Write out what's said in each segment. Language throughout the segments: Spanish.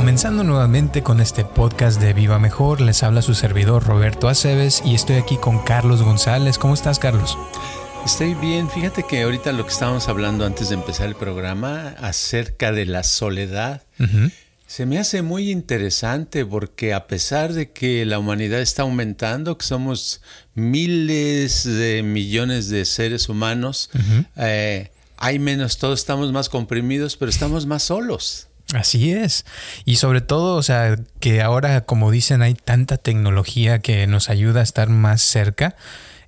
Comenzando nuevamente con este podcast de Viva Mejor, les habla su servidor Roberto Aceves y estoy aquí con Carlos González. ¿Cómo estás, Carlos? Estoy bien. Fíjate que ahorita lo que estábamos hablando antes de empezar el programa acerca de la soledad, se me hace muy interesante porque a pesar de que la humanidad está aumentando, que somos miles de millones de seres humanos, eh, hay menos, todos estamos más comprimidos, pero estamos más solos. Así es. Y sobre todo, o sea, que ahora, como dicen, hay tanta tecnología que nos ayuda a estar más cerca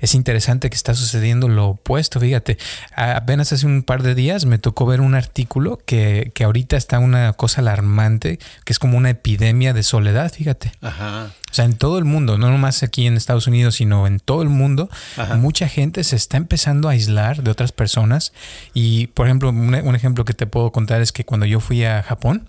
es interesante que está sucediendo lo opuesto. Fíjate, apenas hace un par de días me tocó ver un artículo que, que ahorita está una cosa alarmante, que es como una epidemia de soledad, fíjate. Ajá. O sea, en todo el mundo, no nomás aquí en Estados Unidos, sino en todo el mundo, mucha gente se está empezando a aislar de otras personas. Y, por ejemplo, un ejemplo que te puedo contar es que cuando yo fui a Japón,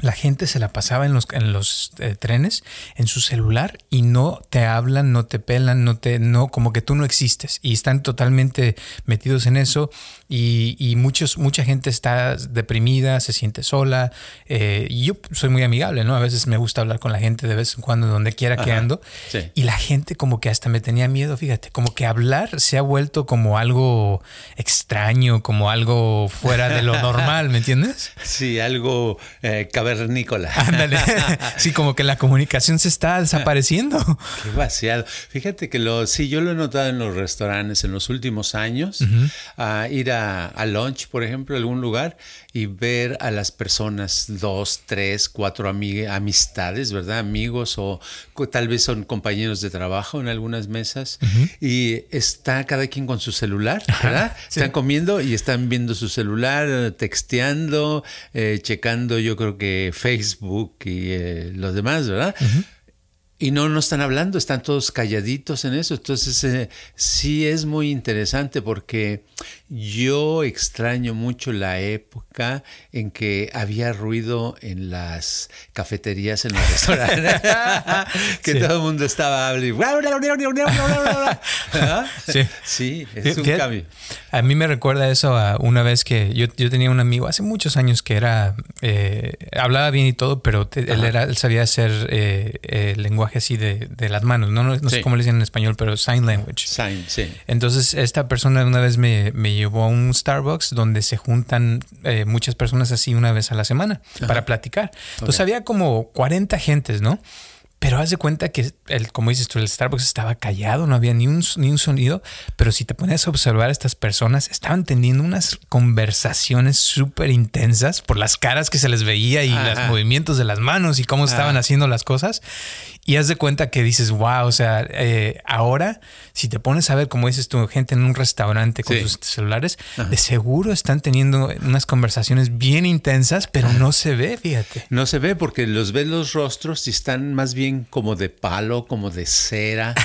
la gente se la pasaba en los, en los eh, trenes, en su celular, y no te hablan, no te pelan, no te, no, como que tú no existes. Y están totalmente metidos en eso. Y, y muchos, mucha gente está deprimida, se siente sola. Eh, y yo soy muy amigable, ¿no? A veces me gusta hablar con la gente de vez en cuando, donde quiera que ando. Y la gente como que hasta me tenía miedo, fíjate, como que hablar se ha vuelto como algo extraño, como algo fuera de lo normal, ¿me entiendes? Sí, algo. Eh, cavernícola. Ándale. sí, como que la comunicación se está desapareciendo. Qué vaciado. Fíjate que lo, sí, yo lo he notado en los restaurantes en los últimos años. a ir a, a lunch, por ejemplo, a algún lugar y ver a las personas, dos, tres, cuatro amistades, ¿verdad? Amigos o tal vez son compañeros de trabajo en algunas mesas y está cada quien con su celular, ¿verdad? Están comiendo y están viendo su celular, texteando, eh, checando yo creo que Facebook y eh, los demás, ¿verdad? Y no, no están hablando, están todos calladitos en eso. Entonces, eh, sí es muy interesante porque yo extraño mucho la época en que había ruido en las cafeterías, en los restaurantes, que todo el mundo estaba hablando. Sí, sí es un cambio. A mí me recuerda eso a una vez que yo, yo tenía un amigo hace muchos años que era, eh, hablaba bien y todo, pero él, era, él sabía hacer eh, lenguaje así de, de las manos, no, no, sé cómo le dicen en español, pero sign language. Sign, sí. Entonces, esta persona una vez me, me llevó a un Starbucks donde se juntan eh, muchas personas así una vez a la semana para platicar. Entonces había como 40 gentes, ¿no? Pero haz de cuenta que, el, como dices tú, el Starbucks estaba callado, no había ni un, ni un sonido, pero si te pones a observar a estas personas, estaban teniendo unas conversaciones súper intensas por las caras que se les veía y los movimientos de las manos y cómo estaban haciendo las cosas. Y haz de cuenta que dices, wow, o sea, eh, ahora si te pones a ver, como dices tú, gente en un restaurante con sus celulares, de seguro están teniendo unas conversaciones bien intensas, pero no se ve, fíjate. No se ve porque los ves los rostros y están más bien como de palo, como de cera.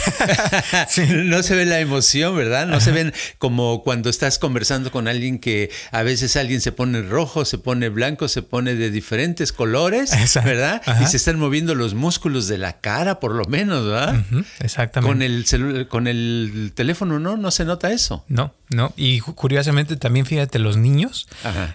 No se ve la emoción, ¿verdad? No se ven como cuando estás conversando con alguien que a veces alguien se pone rojo, se pone blanco, se pone de diferentes colores, ¿verdad? Y se están moviendo los músculos de la cara por lo menos, ¿verdad? exactamente. Con el, con el teléfono, ¿no? No se nota eso. No, no. Y curiosamente también, fíjate, los niños,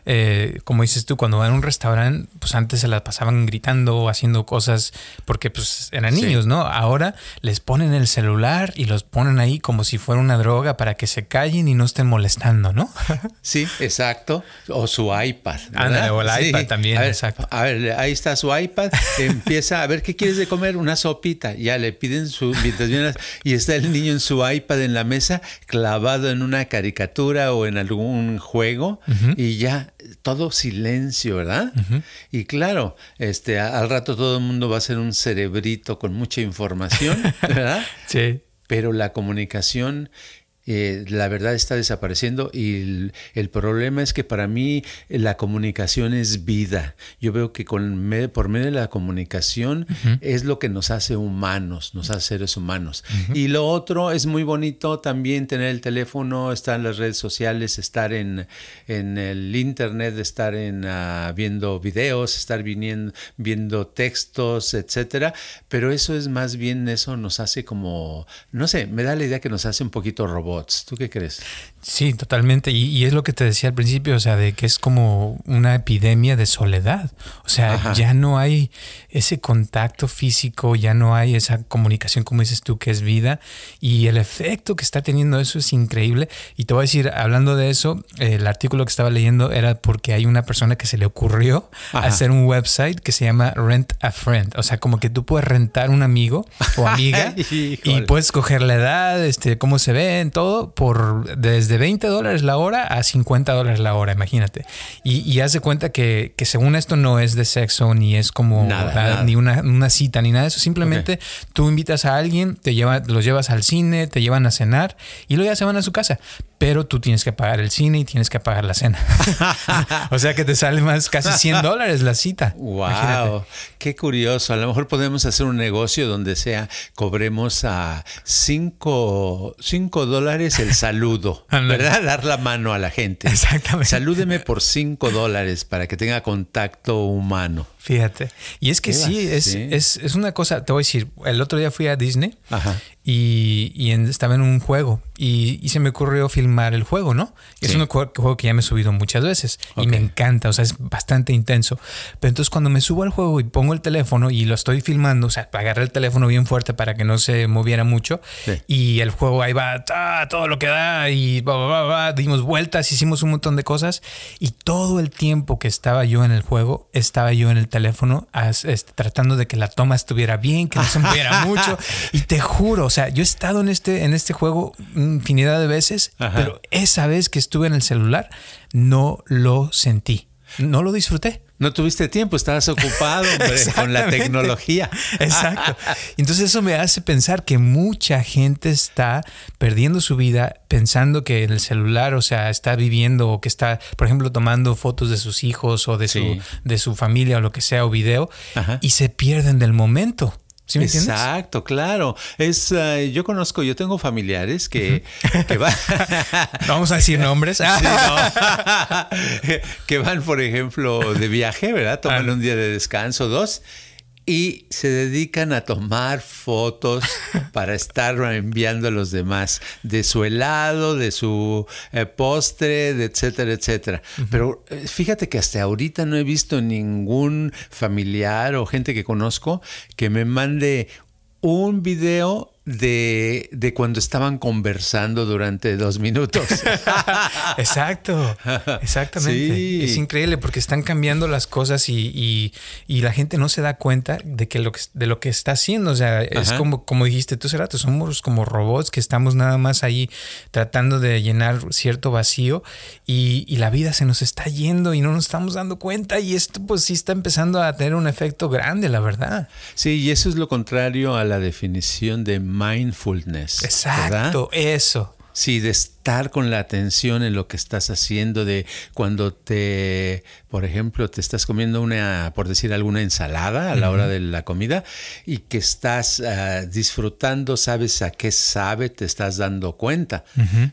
eh, como dices tú, cuando van a un restaurante, pues antes se las pasaban gritando o haciendo cosas porque pues eran niños, ¿no? Ahora les ponen el celular y los ponen ahí como si fuera una droga para que se callen y no estén molestando, ¿no? sí, exacto. O su iPad. o el iPad también, exacto. A ver, ahí está su iPad, empieza a ver qué quieres de comer, una sopita, ya le piden su y está el niño en su iPad en la mesa clavado en una caricatura o en algún juego y ya todo silencio, ¿verdad? Y claro, este al rato todo el mundo va a ser un cerebrito con mucha información, ¿verdad? sí. Pero la comunicación eh, la verdad está desapareciendo y el, problema es que para mí la comunicación es vida. Yo veo que con, por medio de la comunicación es lo que nos hace humanos, nos hace seres humanos. Y lo otro es muy bonito también tener el teléfono, estar en las redes sociales, estar en, en el internet, estar en, uh, viendo videos, estar viniendo, viendo textos, etcétera. Pero eso es más bien, eso nos hace como, no sé, me da la idea que nos hace un poquito robots. ¿Tú qué crees? Sí, totalmente. Y, es lo que te decía al principio, o sea, de que es como una epidemia de soledad. O sea, ya no hay ese contacto físico, ya no hay esa comunicación, como dices tú, que es vida. Y el efecto que está teniendo eso es increíble. Y te voy a decir, hablando de eso, el artículo que estaba leyendo era porque hay una persona que se le ocurrió hacer un website que se llama Rent a Friend. O sea, como que tú puedes rentar un amigo o amiga y puedes coger la edad, este, cómo se ven, todo, por desde de 20 dólares la hora a 50 dólares la hora, imagínate. Y, y haz de cuenta que, que, según esto no es de sexo, ni es como nada, ni una, una, cita, ni nada de eso. Simplemente tú invitas a alguien, te lleva, los llevas al cine, te llevan a cenar y luego ya se van a su casa pero tú tienes que pagar el cine y tienes que pagar la cena. o sea que te sale más casi 100 dólares la cita. ¡Wow! Qué curioso. A lo mejor podemos hacer un negocio donde sea, cobremos a 5 dólares el saludo, ¿verdad? Dar la mano a la gente. Exactamente. Salúdeme por 5 dólares para que tenga contacto humano. Fíjate. Y es que sí, es, Es, es, una cosa, te voy a decir, el otro día fui a Disney y, y estaba en un juego y, y, se me ocurrió filmar el juego, ¿no? Es un juego que ya me he subido muchas veces y me encanta, o sea, es bastante intenso. Pero entonces cuando me subo al juego y pongo el teléfono y lo estoy filmando, o sea, agarré el teléfono bien fuerte para que no se moviera mucho y el juego ahí va, todo lo que da y dimos vueltas, hicimos un montón de cosas y todo el tiempo que estaba yo en el juego, estaba yo en el teléfono este, tratando de que la toma estuviera bien, que no se moviera mucho. Y te juro, o sea, yo he estado en este, en este juego infinidad de veces, pero esa vez que estuve en el celular no lo sentí, no lo disfruté. No tuviste tiempo, estabas ocupado con la tecnología. Exacto. Entonces eso me hace pensar que mucha gente está perdiendo su vida pensando que en el celular, o sea, está viviendo o que está, por ejemplo, tomando fotos de sus hijos o de, su, de su familia o lo que sea, o video, y se pierden del momento. ¿Sí me Exacto, claro. Es, eh, yo conozco, yo tengo familiares que, van. vamos a decir nombres. que van, por ejemplo, de viaje, ¿verdad? Toman ah. un día de descanso, dos, y se dedican a tomar fotos para estar enviando a los demás de su helado, de su eh, postre, de etcétera, etcétera. Pero eh, fíjate que hasta ahorita no he visto ningún familiar o gente que conozco que me mande un video de, de, cuando estaban conversando durante dos minutos. Exacto, exactamente. Es increíble porque están cambiando las cosas y, y, la gente no se da cuenta de que lo que, de lo que está haciendo. O sea, es como, como dijiste tú, rato, somos como robots que estamos nada más ahí tratando de llenar cierto vacío y, y la vida se nos está yendo y no nos estamos dando cuenta y esto pues sí está empezando a tener un efecto grande, la verdad. Sí, y eso es lo contrario a la definición de mindfulness. Exacto, eso. Sí, de estar con la atención en lo que estás haciendo, de cuando te, por ejemplo, te estás comiendo una, por decir alguna ensalada a la hora de la comida y que estás ah, disfrutando, sabes a qué sabe, te estás dando cuenta.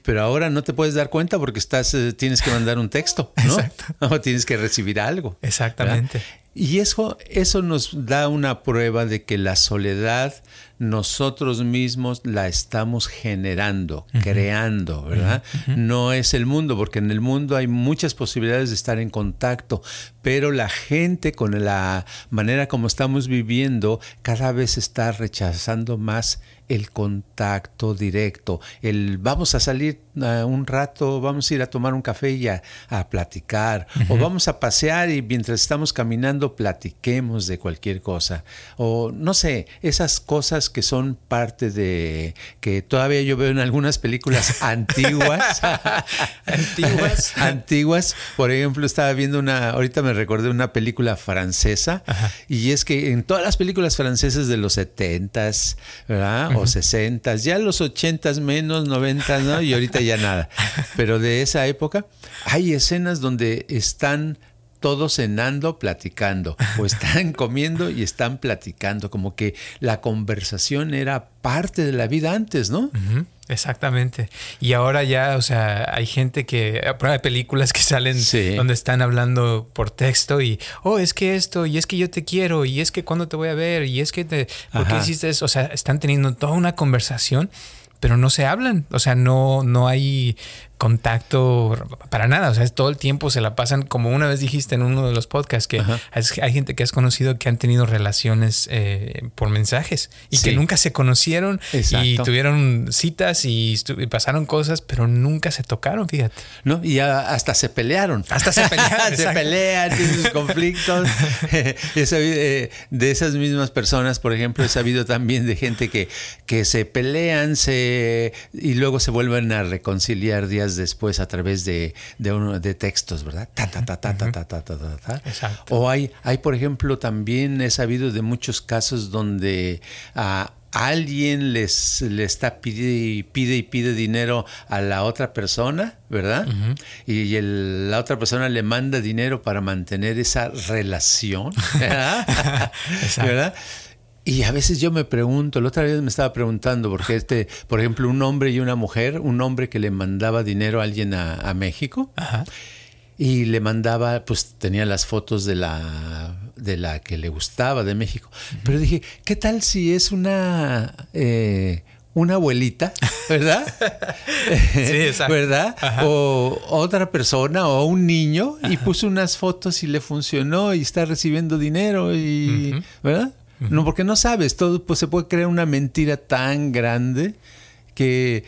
Pero ahora no te puedes dar cuenta porque estás, eh, tienes que mandar un texto, ¿no? O tienes que recibir algo. Exactamente. Y eso, eso nos da una prueba de que la soledad nosotros mismos la estamos generando, creando, ¿verdad? No es el mundo, porque en el mundo hay muchas posibilidades de estar en contacto, pero la gente con la manera como estamos viviendo cada vez está rechazando más el contacto directo, el vamos a salir uh, un rato, vamos a ir a tomar un café y a, platicar, o vamos a pasear y mientras estamos caminando platiquemos de cualquier cosa, o no sé, esas cosas que son parte de, que todavía yo veo en algunas películas antiguas, antiguas, antiguas, por ejemplo, estaba viendo una, ahorita me recordé una película francesa, y es que en todas las películas francesas de los setentas, ¿verdad? O sesentas, ya los ochentas menos, noventas, ¿no? Y ahorita ya nada. Pero de esa época hay escenas donde están todos cenando, platicando, o están comiendo y están platicando, como que la conversación era parte de la vida antes, ¿no? Exactamente. Y ahora ya, o sea, hay gente que, hay películas que salen donde están hablando por texto y, oh, es que esto, y es que yo te quiero, y es que cuando te voy a ver, y es que te, ¿por qué hiciste eso? O sea, están teniendo toda una conversación pero no se hablan, o sea, no, no hay contacto para nada, o sea, todo el tiempo se la pasan, como una vez dijiste en uno de los podcasts, que hay gente que has conocido que han tenido relaciones eh, por mensajes y que nunca se conocieron y tuvieron citas y, pasaron cosas, pero nunca se tocaron, fíjate. No, y hasta se pelearon. Hasta se pelearon. se pelean, tienen sus conflictos. Eh, de esas mismas personas, por ejemplo, he sabido también de gente que, que se pelean se, y luego se vuelven a reconciliar días después a través de, de, uno, de textos, ¿verdad? Ta, ta, ta, ta, ta, ta, ta, ta, ta, Exacto. O hay, hay, por ejemplo, también he sabido de muchos casos donde a alguien les le está pide y pide y pide dinero a la otra persona, ¿verdad? Y el, la otra persona le manda dinero para mantener esa relación, ¿verdad? ¿verdad? Y a veces yo me pregunto, la otra vez me estaba preguntando, porque este, por ejemplo, un hombre y una mujer, un hombre que le mandaba dinero a alguien a, México y le mandaba, pues tenía las fotos de la, de la que le gustaba de México. Pero dije, ¿qué tal si es una... Eh, una abuelita, ¿verdad? sí, exacto. ¿Verdad? O otra persona o un niño y puso unas fotos y le funcionó y está recibiendo dinero y, ¿verdad? No, porque no sabes, todo pues, se puede crear una mentira tan grande que,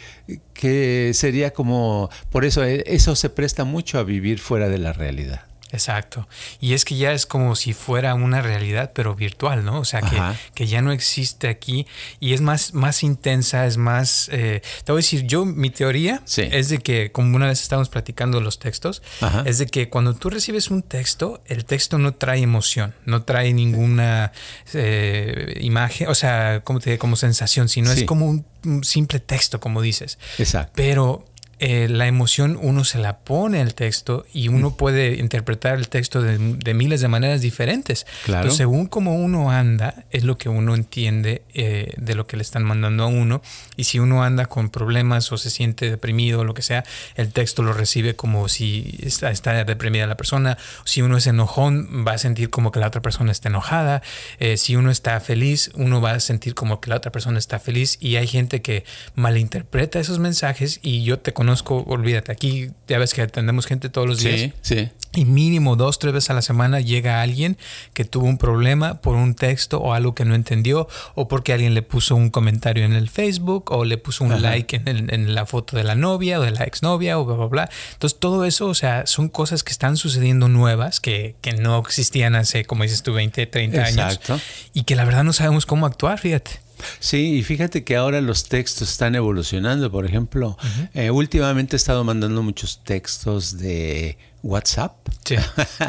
que sería como, por eso eh, eso se presta mucho a vivir fuera de la realidad. Exacto. Y es que ya es como si fuera una realidad, pero virtual, ¿no? O sea, que, que ya no existe aquí y es más, más intensa, es más... Eh, te voy a decir, yo, mi teoría es de que, como una vez estábamos platicando los textos, es de que cuando tú recibes un texto, el texto no trae emoción, no trae ninguna eh, imagen, o sea, como, te, como sensación, sino es como un, un simple texto, como dices. Exacto. Pero eh, la emoción uno se la pone al texto y uno puede interpretar el texto de, miles de maneras diferentes. Claro. según como uno anda, es lo que uno entiende eh, de lo que le están mandando a uno. Y si uno anda con problemas o se siente deprimido o lo que sea, el texto lo recibe como si está, está deprimida la persona. Si uno es enojón, va a sentir como que la otra persona está enojada. Eh, si uno está feliz, uno va a sentir como que la otra persona está feliz. Y hay gente que malinterpreta esos mensajes y yo te conozco conozco, olvídate, aquí ya ves que atendemos gente todos los días. Sí, sí. Y mínimo dos, tres veces a la semana llega alguien que tuvo un problema por un texto o algo que no entendió, o porque alguien le puso un comentario en el Facebook, o le puso un like en, en, la foto de la novia o de la exnovia, o bla, bla, bla. Entonces, todo eso, o sea, son cosas que están sucediendo nuevas, que, que no existían hace, como dices tú, 20, 30 Exacto. años. Y que la verdad no sabemos cómo actuar, fíjate. Sí, y fíjate que ahora los textos están evolucionando. Por ejemplo, eh, últimamente he estado mandando muchos textos de WhatsApp. Sí,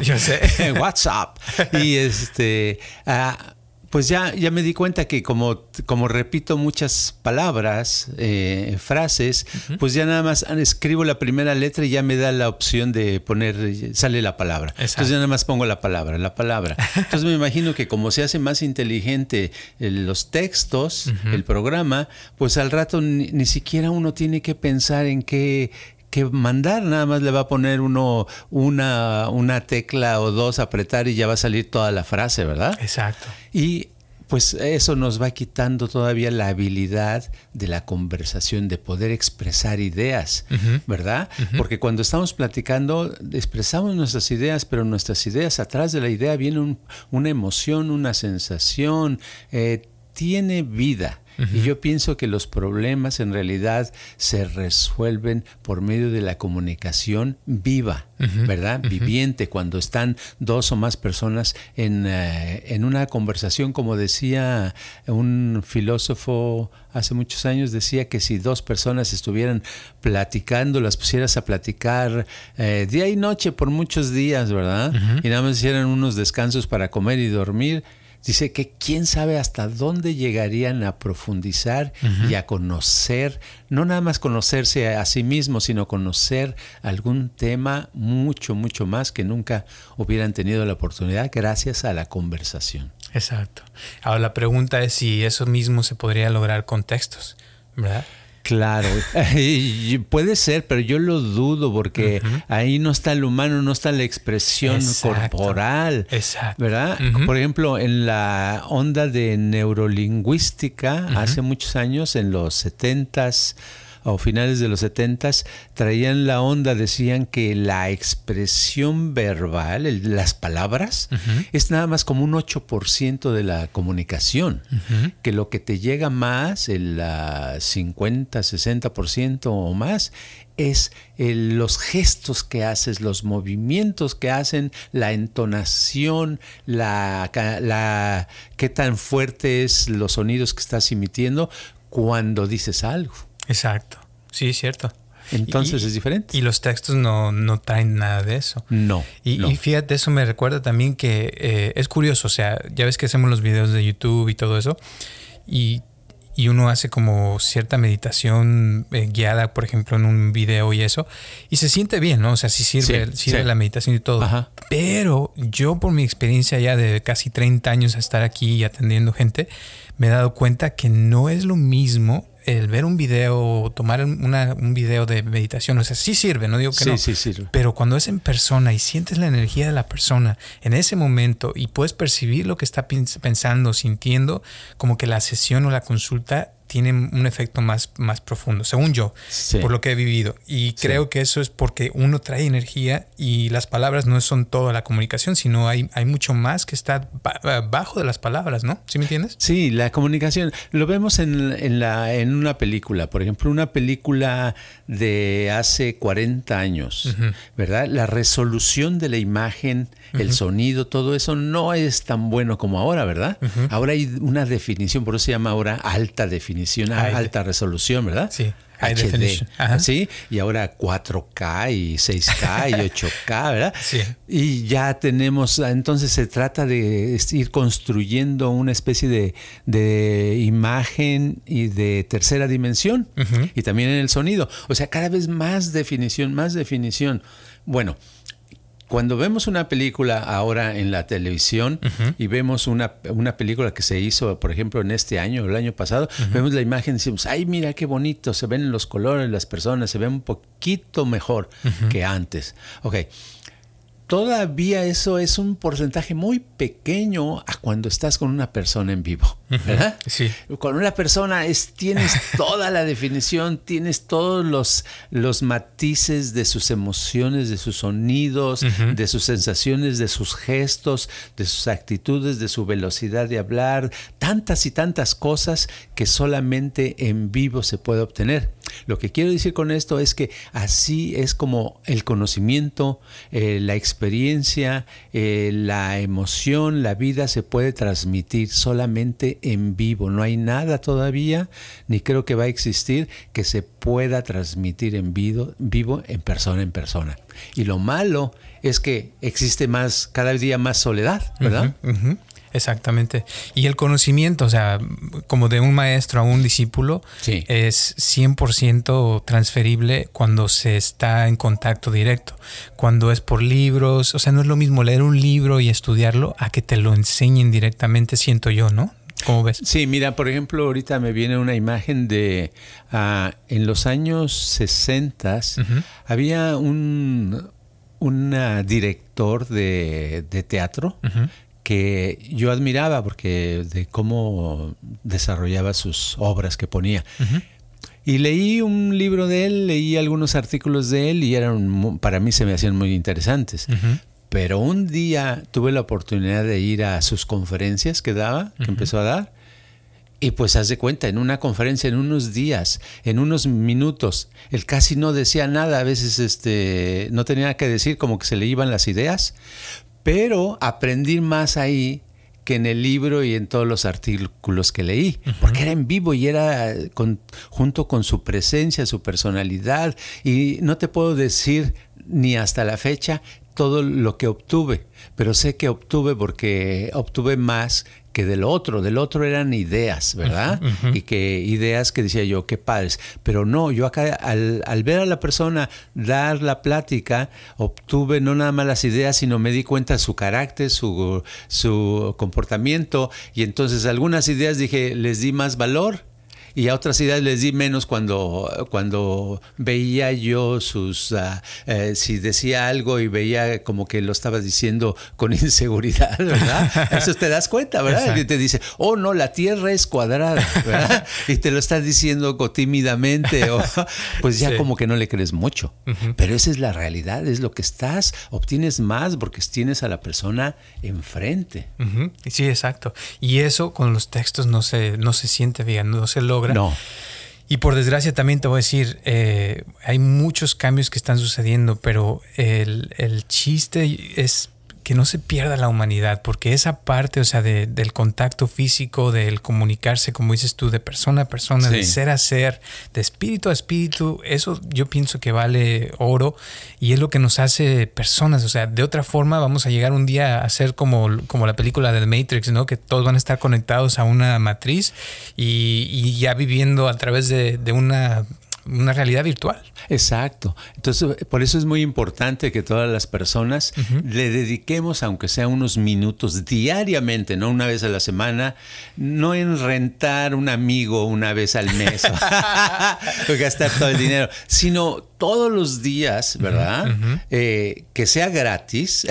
yo sé. WhatsApp. Y este. Ah, pues ya, ya me di cuenta que como, como repito muchas palabras, eh, frases, pues ya nada más escribo la primera letra y ya me da la opción de poner, sale la palabra. Entonces ya nada más pongo la palabra, la palabra. Entonces me imagino que como se hace más inteligente eh, los textos, el programa, pues al rato ni siquiera uno tiene que pensar en qué que mandar, nada más le va a poner uno una, una tecla o dos, apretar y ya va a salir toda la frase, ¿verdad? Exacto. Y pues eso nos va quitando todavía la habilidad de la conversación, de poder expresar ideas, ¿verdad? Porque cuando estamos platicando, expresamos nuestras ideas, pero nuestras ideas, atrás de la idea viene una emoción, una sensación, eh, tiene vida. Y yo pienso que los problemas en realidad se resuelven por medio de la comunicación viva, ¿verdad? Viviente, cuando están dos o más personas en, eh, en, una conversación, como decía un filósofo hace muchos años, decía que si dos personas estuvieran platicando, las pusieras a platicar eh, día y noche por muchos días, ¿verdad? Y nada más hicieran unos descansos para comer y dormir, dice que quién sabe hasta dónde llegarían a profundizar y a conocer, no nada más conocerse a sí mismos, sino conocer algún tema mucho, mucho más que nunca hubieran tenido la oportunidad gracias a la conversación. Exacto. Ahora la pregunta es si eso mismo se podría lograr con textos, ¿verdad? Claro, puede ser, pero yo lo dudo porque ahí no está el humano, no está la expresión corporal. Exacto. ¿Verdad? Por ejemplo, en la onda de neurolingüística, hace muchos años, en los 70s, o finales de los 70 traían la onda, decían que la expresión verbal, las palabras, es nada más como un 8% de la comunicación, que lo que te llega más, el 50, 60% o más, es los gestos que haces, los movimientos que hacen, la entonación, la, la, qué tan fuerte es los sonidos que estás emitiendo cuando dices algo. Exacto. Sí, es cierto. Entonces es diferente. Y los textos no, no traen nada de eso. No y, fíjate, eso me recuerda también que eh, es curioso. O sea, ya ves que hacemos los videos de YouTube y todo eso. Y, uno hace como cierta meditación eh, guiada, por ejemplo, en un video y eso. Y se siente bien, ¿no? O sea, sí sirve, sirve la meditación y todo. Pero yo, por mi experiencia ya de casi 30 años a estar aquí y atendiendo gente, me he dado cuenta que no es lo mismo el ver un video o tomar un video de meditación, o sea, sí sirve, no digo que no. Sí, sirve. Pero cuando es en persona y sientes la energía de la persona en ese momento y puedes percibir lo que está pensando, sintiendo, como que la sesión o la consulta tiene un efecto más, más profundo, según yo, por lo que he vivido. Y creo que eso es porque uno trae energía y las palabras no son toda la comunicación, sino hay, hay mucho más que está bajo de las palabras, ¿no? ¿Sí me entiendes? Sí, la comunicación. Lo vemos en, en, la, en una película, por ejemplo, una película de hace 40 años, ¿verdad? La resolución de la imagen, el sonido, todo eso no es tan bueno como ahora, ¿verdad? Ahora hay una definición, por eso se llama ahora alta definición alta resolución, ¿verdad? Sí. HD, ¿sí? Y ahora 4K y 6K y 8K, ¿verdad? Sí. Y ya tenemos, entonces se trata de ir construyendo una especie de, imagen y de tercera dimensión y también en el sonido. O sea, cada vez más definición, más definición. Bueno, cuando vemos una película ahora en la televisión y vemos una, película que se hizo, por ejemplo, en este año o el año pasado, vemos la imagen y decimos, ay, mira qué bonito, se ven los colores, las personas, se ven un poquito mejor que antes. Ok, todavía eso es un porcentaje muy pequeño a cuando estás con una persona en vivo, ¿verdad? Sí. Con una persona es, tienes toda la definición, tienes todos los, los matices de sus emociones, de sus sonidos, de sus sensaciones, de sus gestos, de sus actitudes, de su velocidad de hablar, tantas y tantas cosas que solamente en vivo se puede obtener. Lo que quiero decir con esto es que así es como el conocimiento, eh, la experiencia, eh, la emoción, la vida se puede transmitir solamente en vivo. No hay nada todavía, ni creo que va a existir, que se pueda transmitir en vivo, vivo en persona en persona. Y lo malo es que existe más, cada día más soledad, ¿verdad? Exactamente. Y el conocimiento, o sea, como de un maestro a un discípulo, es 100% transferible cuando se está en contacto directo. Cuando es por libros, o sea, no es lo mismo leer un libro y estudiarlo a que te lo enseñen directamente, siento yo, ¿no? ¿Cómo ves? Sí, mira, por ejemplo, ahorita me viene una imagen de ah, en los años 60 había un, director de, teatro que yo admiraba porque de cómo desarrollaba sus obras que ponía. Y leí un libro de él, leí algunos artículos de él y eran para mí se me hacían muy interesantes. Pero un día tuve la oportunidad de ir a sus conferencias que daba, que empezó a dar. Y pues haz de cuenta, en una conferencia, en unos días, en unos minutos, él casi no decía nada, a veces este, no tenía nada que decir, como que se le iban las ideas, pero aprendí más ahí que en el libro y en todos los artículos que leí, porque era en vivo y era junto con su presencia, su personalidad, y no te puedo decir ni hasta la fecha todo lo que obtuve, pero sé que obtuve porque obtuve más que del otro. Del otro eran ideas, ¿verdad? Y que ideas que decía yo, qué padres. Pero no, yo acá al, al, ver a la persona dar la plática, obtuve no nada más las ideas, sino me di cuenta de su carácter, su, su comportamiento. Y entonces algunas ideas dije, les di más valor y a otras ideas les di menos cuando, cuando veía yo sus, uh, eh, si decía algo y veía como que lo estaba diciendo con inseguridad, ¿verdad? Eso te das cuenta, ¿verdad? Y te dice, oh no, la Tierra es cuadrada, ¿verdad? y te lo estás diciendo tímidamente, o, pues ya como que no le crees mucho. Pero esa es la realidad, es lo que estás, obtienes más porque tienes a la persona enfrente. Sí, exacto. Y eso con los textos no se, no se siente bien, no se logra no. Y por desgracia también te voy a decir, eh, hay muchos cambios que están sucediendo, pero el, el chiste es que no se pierda la humanidad, porque esa parte, o sea, del contacto físico, del comunicarse, como dices tú, de persona a persona, de ser a ser, de espíritu a espíritu, eso yo pienso que vale oro y es lo que nos hace personas, o sea, de otra forma vamos a llegar un día a ser como, como la película del Matrix, ¿no? Que todos van a estar conectados a una matriz y, ya viviendo a través de, de una una realidad virtual. Exacto. Entonces, por eso es muy importante que todas las personas le dediquemos, aunque sea unos minutos diariamente, no una vez a la semana, no en rentar un amigo una vez al mes o gastar todo el dinero, sino todos los días, ¿verdad? Eh, que sea gratis,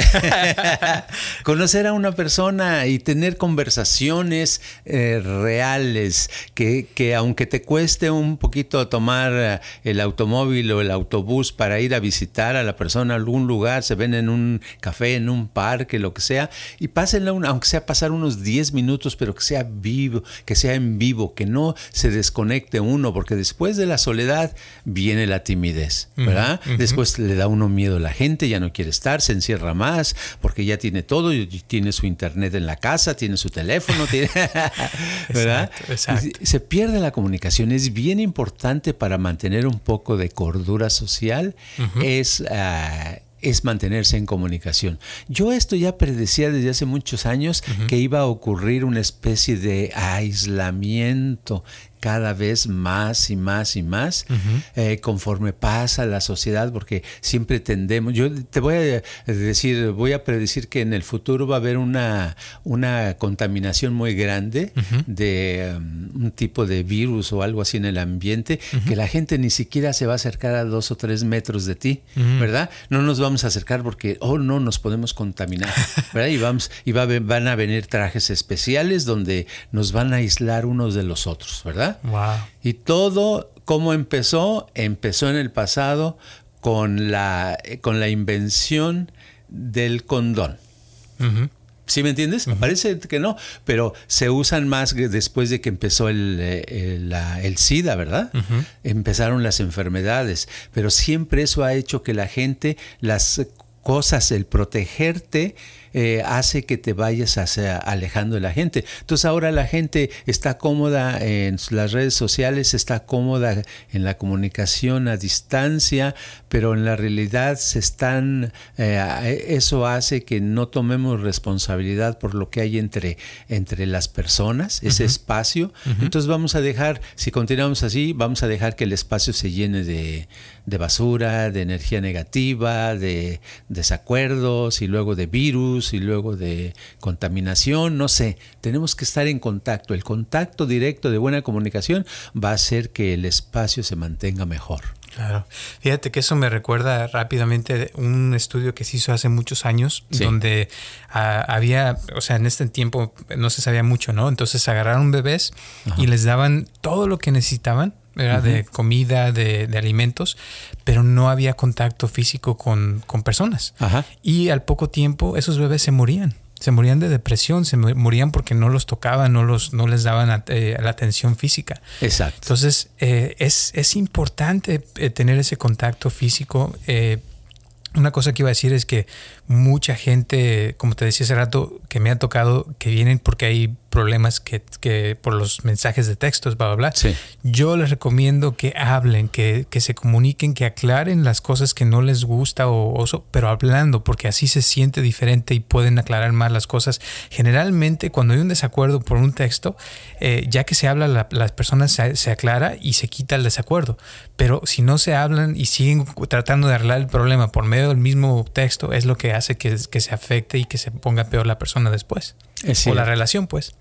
conocer a una persona y tener conversaciones eh, reales, que, que, aunque te cueste un poquito tomar eh, el automóvil o el autobús para ir a visitar a la persona a algún lugar, se ven en un café, en un parque, lo que sea, y pásenla, aunque sea pasar unos 10 minutos, pero que sea vivo, que sea en vivo, que no se desconecte uno, porque después de la soledad viene la timidez. ¿Verdad? Después le da uno miedo a la gente, ya no quiere estar, se encierra más, porque ya tiene todo, tiene su internet en la casa, tiene su teléfono, tiene, ¿verdad? Se pierde la comunicación, es bien importante para mantener un poco de cordura social, es... Ah, es mantenerse en comunicación. Yo esto ya predecía desde hace muchos años que iba a ocurrir una especie de aislamiento cada vez más y más y más eh, conforme pasa la sociedad, porque siempre tendemos, yo te voy a decir, voy a predecir que en el futuro va a haber una, una contaminación muy grande de um, un tipo de virus o algo así en el ambiente, que la gente ni siquiera se va a acercar a dos o tres metros de ti, ¿verdad? No nos vamos a acercar porque, oh no, nos podemos contaminar, ¿verdad? Y, vamos, y va van a venir trajes especiales donde nos van a aislar unos de los otros, ¿verdad? Y todo, ¿cómo empezó? Empezó en el pasado con la, con la invención del condón. ¿Sí me entiendes? Parece que no, pero se usan más después de que empezó el, eh, SIDA, ¿verdad? Empezaron las enfermedades, pero siempre eso ha hecho que la gente, las cosas, el protegerte, eh, hace que te vayas hacia, alejando de la gente. Entonces ahora la gente está cómoda en las redes sociales, está cómoda en la comunicación a distancia, pero en la realidad se están, eh, eso hace que no tomemos responsabilidad por lo que hay entre, entre las personas, ese espacio. Entonces vamos a dejar, si continuamos así, vamos a dejar que el espacio se llene de, de basura, de energía negativa, de desacuerdos y luego de virus y luego de contaminación, no sé, tenemos que estar en contacto. El contacto directo de buena comunicación va a hacer que el espacio se mantenga mejor. Claro. Fíjate que eso me recuerda rápidamente un estudio que se hizo hace muchos años, donde ah, había, o sea, en este tiempo no se sabía mucho, ¿no? Entonces agarraron bebés y les daban todo lo que necesitaban de comida, de, alimentos, pero no había contacto físico con, personas. Y al poco tiempo esos bebés se morían. Se morían de depresión, se morían porque no los tocaban, no, los, no les daban eh, la atención física. Exacto. Entonces, eh, es, es, importante eh, tener ese contacto físico. una cosa que iba a decir es que mucha gente, como te decía hace rato, que me ha tocado, que vienen porque hay problemas que, que por los mensajes de textos, bla, bla, bla. Yo les recomiendo que hablen, que, que, se comuniquen, que aclaren las cosas que no les gusta o, pero hablando, porque así se siente diferente y pueden aclarar más las cosas. Generalmente, cuando hay un desacuerdo por un texto, eh, ya que se habla, la, las personas se, se aclara y se quita el desacuerdo. Pero si no se hablan y siguen tratando de arreglar el problema por medio del mismo texto, es lo que hace que, que se afecte y que se ponga peor la persona después. o la relación, pues.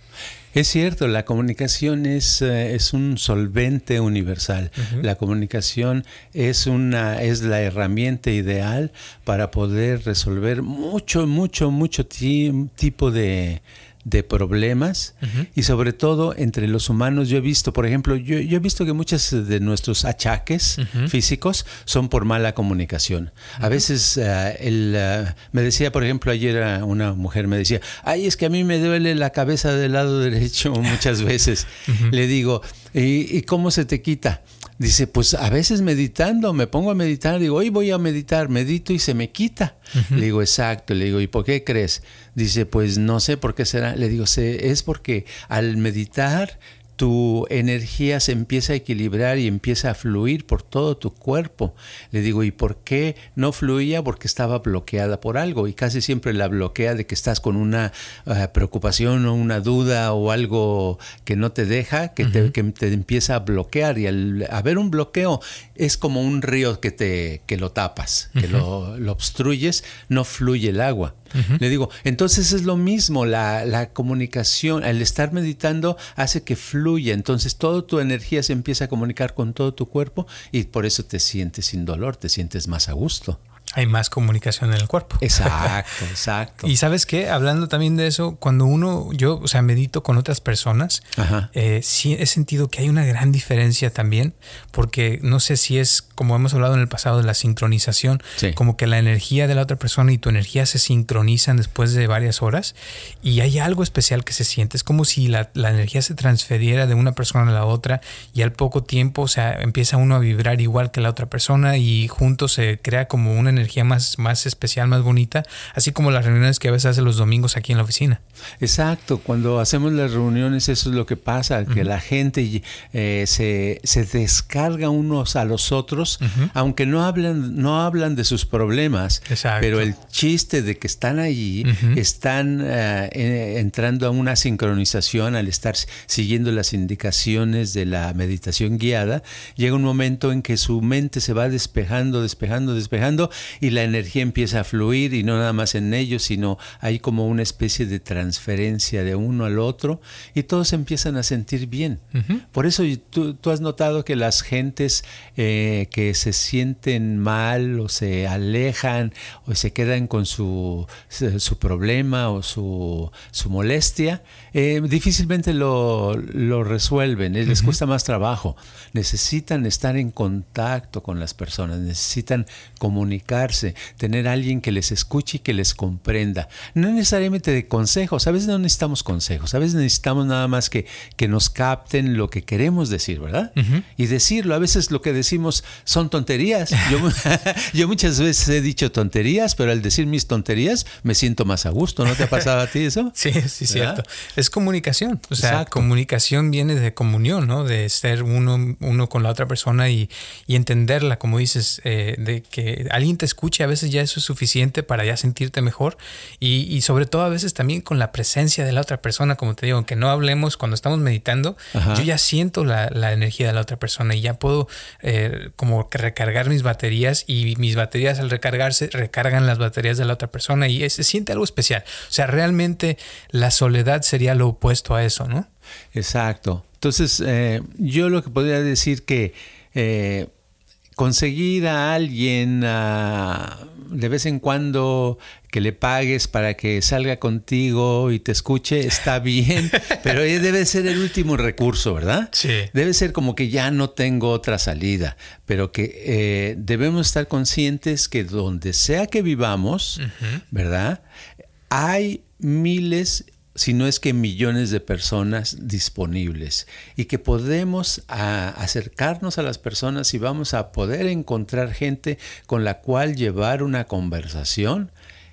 Es cierto, la comunicación es, eh, es un solvente universal. La comunicación es, una, es la herramienta ideal para poder resolver mucho, mucho, mucho tipo de, de problemas y sobre todo entre los humanos yo he visto, por ejemplo, yo, he visto que muchos de nuestros achaques físicos son por mala comunicación. A veces eh, el, eh, me decía, por ejemplo, ayer una mujer me decía, ay, es que a mí me duele la cabeza del lado derecho muchas veces. Le digo, ¿y, ¿y cómo se te quita? Dice, pues a veces meditando, me pongo a meditar, digo, hoy voy a meditar, medito y se me quita. Le digo, exacto, le digo, ¿y por qué crees? Dice, pues no sé por qué será. Le digo, es porque al meditar tu energía se empieza a equilibrar y empieza a fluir por todo tu cuerpo. Le digo, ¿y por qué no fluía? Porque estaba bloqueada por algo y casi siempre la bloquea de que estás con una eh, preocupación o una duda o algo que no te deja, que, te, que te empieza a bloquear y al haber un bloqueo es como un río que, te, que lo tapas, que lo, lo obstruyes, no fluye el agua. Le digo, entonces es lo mismo, la, la, comunicación, el estar meditando hace que fluya, entonces toda tu energía se empieza a comunicar con todo tu cuerpo y por eso te sientes sin dolor, te sientes más a gusto hay más comunicación en el cuerpo. Exacto, exacto. y sabes qué, hablando también de eso, cuando uno, yo, o sea, medito con otras personas, eh, sí he sentido que hay una gran diferencia también, porque no sé si es, como hemos hablado en el pasado, de la sincronización, como que la energía de la otra persona y tu energía se sincronizan después de varias horas y hay algo especial que se siente. Es como si la, la energía se transferiera de una persona a la otra y al poco tiempo, o sea, empieza uno a vibrar igual que la otra persona y juntos se crea como una energía más, más especial, más bonita, así como las reuniones que a veces hace los domingos aquí en la oficina. Exacto, cuando hacemos las reuniones eso es lo que pasa, que la gente eh, se, se, descarga unos a los otros, aunque no hablan, no hablan de sus problemas, pero el chiste de que están allí, están eh, entrando a una sincronización al estar siguiendo las indicaciones de la meditación guiada, llega un momento en que su mente se va despejando, despejando, despejando y la energía empieza a fluir y no nada más en ellos, sino hay como una especie de transferencia de uno al otro y todos empiezan a sentir bien. Por eso tú, has notado que las gentes eh, que se sienten mal o se alejan o se quedan con su, su problema o su, su molestia, eh, difícilmente lo, lo resuelven, les cuesta más trabajo. Necesitan estar en contacto con las personas, necesitan comunicar tener alguien que les escuche y que les comprenda. No necesariamente de consejos, a veces no necesitamos consejos, a veces necesitamos nada más que, que nos capten lo que queremos decir, ¿verdad? Y decirlo, a veces lo que decimos son tonterías. Yo, yo muchas veces he dicho tonterías, pero al decir mis tonterías me siento más a gusto, ¿no te ha pasado a ti eso? Sí, sí, cierto. Es comunicación, o sea, comunicación viene de comunión, ¿no? De ser uno, uno con la otra persona y, y entenderla, como dices, eh, de que alguien te escuche, a veces ya eso es suficiente para ya sentirte mejor y, sobre todo a veces también con la presencia de la otra persona, como te digo, aunque no hablemos cuando estamos meditando, yo ya siento la, energía de la otra persona y ya puedo eh, como que recargar mis baterías y mis baterías al recargarse recargan las baterías de la otra persona y se siente algo especial. O sea, realmente la soledad sería lo opuesto a eso, ¿no? Exacto. Entonces, eh, yo lo que podría decir que eh, conseguir a alguien de vez en cuando que le pagues para que salga contigo y te escuche está bien, pero debe ser el último recurso, ¿verdad? Sí. Debe ser como que ya no tengo otra salida, pero que eh, debemos estar conscientes que donde sea que vivamos, ¿verdad? Hay miles si no es que millones de personas disponibles y que podemos acercarnos a las personas y vamos a poder encontrar gente con la cual llevar una conversación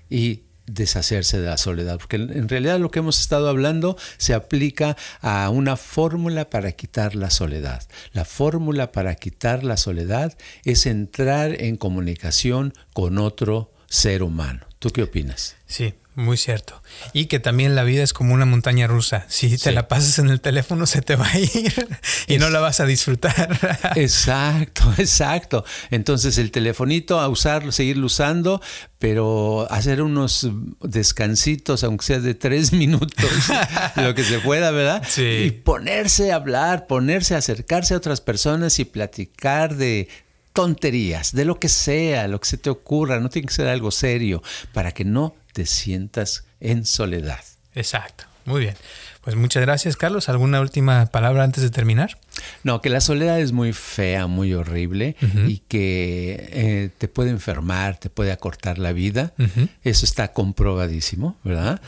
y deshacerse de la soledad, porque en realidad lo que hemos estado hablando se aplica a una fórmula para quitar la soledad. La fórmula para quitar la soledad es entrar en comunicación con otro ser humano. ¿Tú qué opinas? Sí, muy cierto. Y que también la vida es como una montaña rusa. Si te la pasas en el teléfono se te va a ir y no la vas a disfrutar. exacto, exacto. Entonces el telefonito a usarlo, seguirlo usando, pero hacer unos descansitos, aunque sea de tres minutos, lo que se pueda, ¿verdad? Sí. Y ponerse a hablar, ponerse a acercarse a otras personas y platicar de tonterías, de lo que sea, lo que se te ocurra, no tiene que ser algo serio, para que no te sientas en soledad. Exacto, muy bien. Pues muchas gracias, Carlos. ¿Alguna última palabra antes de terminar? No, que la soledad es muy fea, muy horrible y que eh, te puede enfermar, te puede acortar la vida. Eso está comprobadísimo, ¿verdad?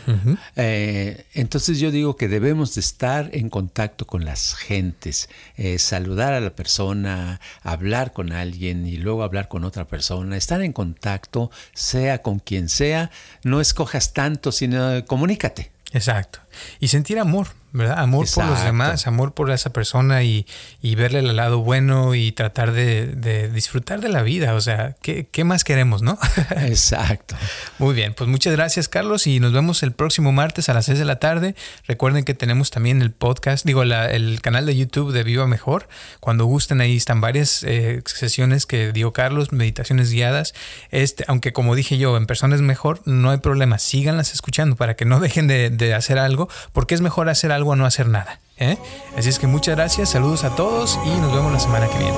Eh, entonces yo digo que debemos de estar en contacto con las gentes, eh, saludar a la persona, hablar con alguien y luego hablar con otra persona, estar en contacto, sea con quien sea. No escojas tanto, sino comunícate. Exacto. Y sentir amor, ¿verdad? Amor por los demás, amor por esa persona y, verle el lado bueno y tratar de, disfrutar de la vida. O sea, ¿qué, más queremos, no? Exacto. Muy bien, pues muchas gracias, Carlos, y nos vemos el próximo martes a las 6 de la tarde. Recuerden que tenemos también el podcast, digo, el canal de YouTube de Viva Mejor. Cuando gusten, ahí están varias eh, sesiones que dio Carlos, meditaciones guiadas. Este, aunque como dije yo, en persona es mejor, no hay problema. Síganlas escuchando para que no dejen de, de hacer porque es mejor hacer algo a no hacer nada. ¿eh? Así es que muchas gracias, saludos a todos y nos vemos la semana que viene.